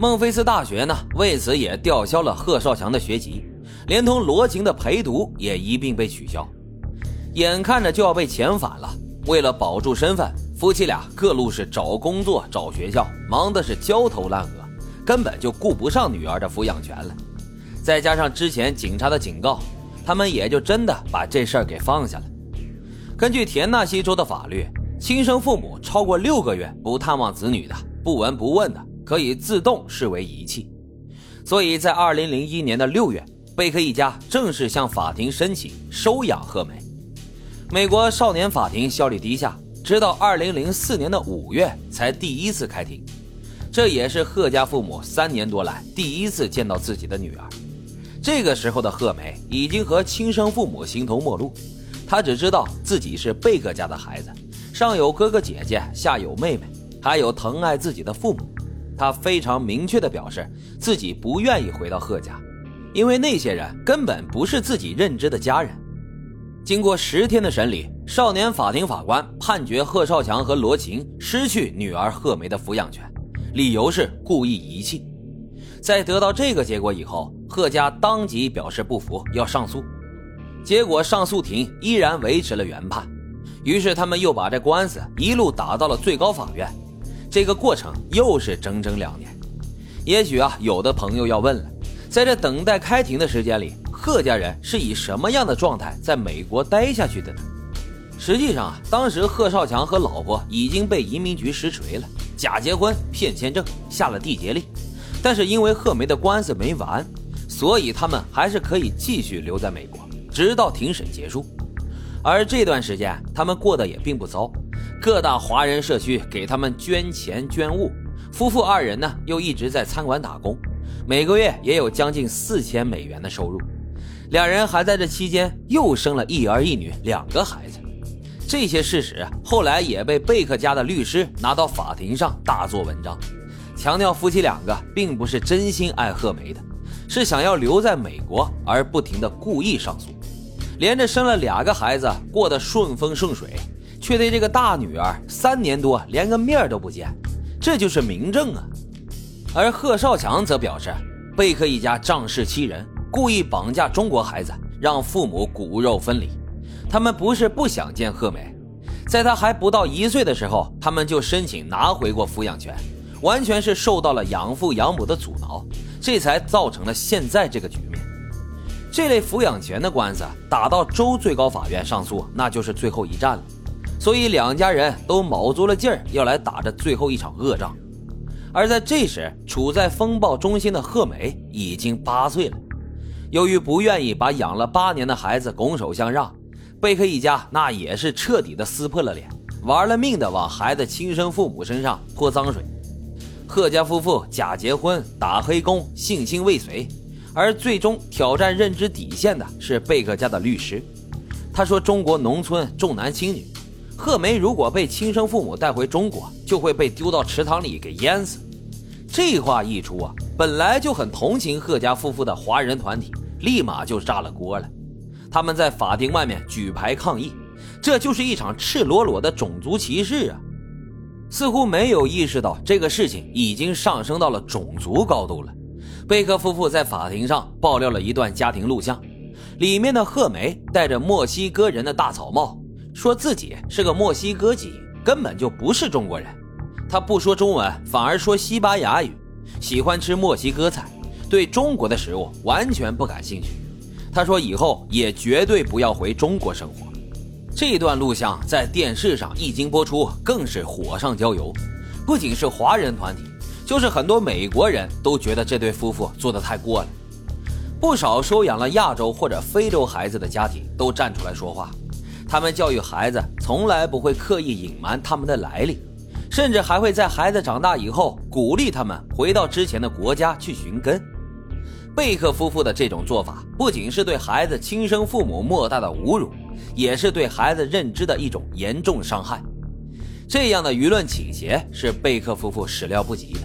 孟菲斯大学呢，为此也吊销了贺少强的学籍，连同罗晴的陪读也一并被取消。眼看着就要被遣返了，为了保住身份，夫妻俩各路是找工作、找学校，忙的是焦头烂额，根本就顾不上女儿的抚养权了。再加上之前警察的警告，他们也就真的把这事儿给放下了。根据田纳西州的法律，亲生父母超过六个月不探望子女的、不闻不问的，可以自动视为遗弃。所以在二零零一年的六月，贝克一家正式向法庭申请收养贺梅。美国少年法庭效率低下，直到二零零四年的五月才第一次开庭。这也是贺家父母三年多来第一次见到自己的女儿。这个时候的贺梅已经和亲生父母形同陌路，她只知道自己是贝克家的孩子，上有哥哥姐姐，下有妹妹，还有疼爱自己的父母。他非常明确地表示自己不愿意回到贺家，因为那些人根本不是自己认知的家人。经过十天的审理，少年法庭法官判决贺少强和罗琴失去女儿贺梅的抚养权，理由是故意遗弃。在得到这个结果以后，贺家当即表示不服，要上诉。结果上诉庭依然维持了原判，于是他们又把这官司一路打到了最高法院。这个过程又是整整两年。也许啊，有的朋友要问了，在这等待开庭的时间里。贺家人是以什么样的状态在美国待下去的呢？实际上啊，当时贺少强和老婆已经被移民局实锤了，假结婚、骗签证、下了缔结令。但是因为贺梅的官司没完，所以他们还是可以继续留在美国，直到庭审结束。而这段时间，他们过得也并不糟，各大华人社区给他们捐钱捐物，夫妇二人呢又一直在餐馆打工，每个月也有将近四千美元的收入。两人还在这期间又生了一儿一女两个孩子，这些事实后来也被贝克家的律师拿到法庭上大做文章，强调夫妻两个并不是真心爱贺梅的，是想要留在美国而不停的故意上诉，连着生了两个孩子过得顺风顺水，却对这个大女儿三年多连个面都不见，这就是明证啊！而贺少强则表示，贝克一家仗势欺人。故意绑架中国孩子，让父母骨肉分离。他们不是不想见贺梅，在他还不到一岁的时候，他们就申请拿回过抚养权，完全是受到了养父养母的阻挠，这才造成了现在这个局面。这类抚养权的官司打到州最高法院上诉，那就是最后一战了。所以两家人都卯足了劲儿要来打这最后一场恶仗。而在这时，处在风暴中心的贺梅已经八岁了。由于不愿意把养了八年的孩子拱手相让，贝克一家那也是彻底的撕破了脸，玩了命的往孩子亲生父母身上泼脏水。贺家夫妇假结婚、打黑工、性侵未遂，而最终挑战认知底线的是贝克家的律师。他说：“中国农村重男轻女，贺梅如果被亲生父母带回中国，就会被丢到池塘里给淹死。”这话一出啊，本来就很同情贺家夫妇的华人团体。立马就炸了锅了，他们在法庭外面举牌抗议，这就是一场赤裸裸的种族歧视啊！似乎没有意识到这个事情已经上升到了种族高度了。贝克夫妇在法庭上爆料了一段家庭录像，里面的贺梅戴着墨西哥人的大草帽，说自己是个墨西哥籍，根本就不是中国人。他不说中文，反而说西班牙语，喜欢吃墨西哥菜。对中国的食物完全不感兴趣，他说以后也绝对不要回中国生活。这段录像在电视上一经播出，更是火上浇油。不仅是华人团体，就是很多美国人都觉得这对夫妇做的太过了。不少收养了亚洲或者非洲孩子的家庭都站出来说话，他们教育孩子从来不会刻意隐瞒他们的来历，甚至还会在孩子长大以后鼓励他们回到之前的国家去寻根。贝克夫妇的这种做法，不仅是对孩子亲生父母莫大的侮辱，也是对孩子认知的一种严重伤害。这样的舆论倾斜是贝克夫妇始料不及的。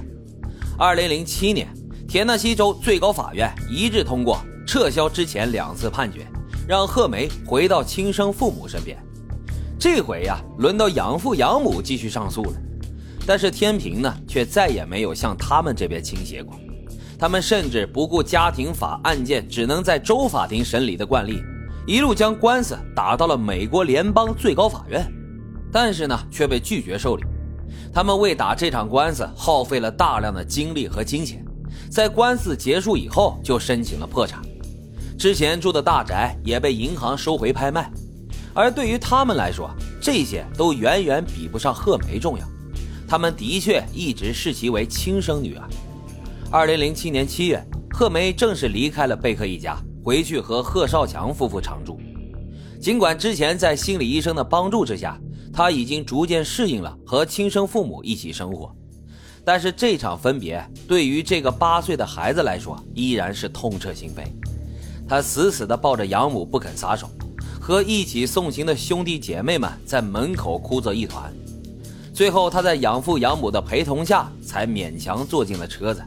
二零零七年，田纳西州最高法院一致通过撤销之前两次判决，让贺梅回到亲生父母身边。这回呀，轮到养父养母继续上诉了。但是天平呢，却再也没有向他们这边倾斜过。他们甚至不顾家庭法案件只能在州法庭审理的惯例，一路将官司打到了美国联邦最高法院，但是呢，却被拒绝受理。他们为打这场官司耗费了大量的精力和金钱，在官司结束以后就申请了破产。之前住的大宅也被银行收回拍卖，而对于他们来说，这些都远远比不上贺梅重要。他们的确一直视其为亲生女儿。二零零七年七月，贺梅正式离开了贝克一家，回去和贺少强夫妇常住。尽管之前在心理医生的帮助之下，他已经逐渐适应了和亲生父母一起生活，但是这场分别对于这个八岁的孩子来说依然是痛彻心扉。他死死地抱着养母不肯撒手，和一起送行的兄弟姐妹们在门口哭作一团。最后，他在养父养母的陪同下，才勉强坐进了车子。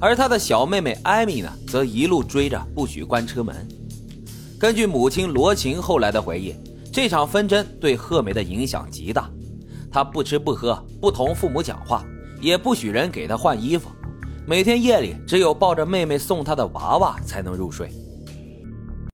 而他的小妹妹艾米呢，则一路追着，不许关车门。根据母亲罗琴后来的回忆，这场纷争对贺梅的影响极大。她不吃不喝，不同父母讲话，也不许人给她换衣服。每天夜里，只有抱着妹妹送她的娃娃才能入睡。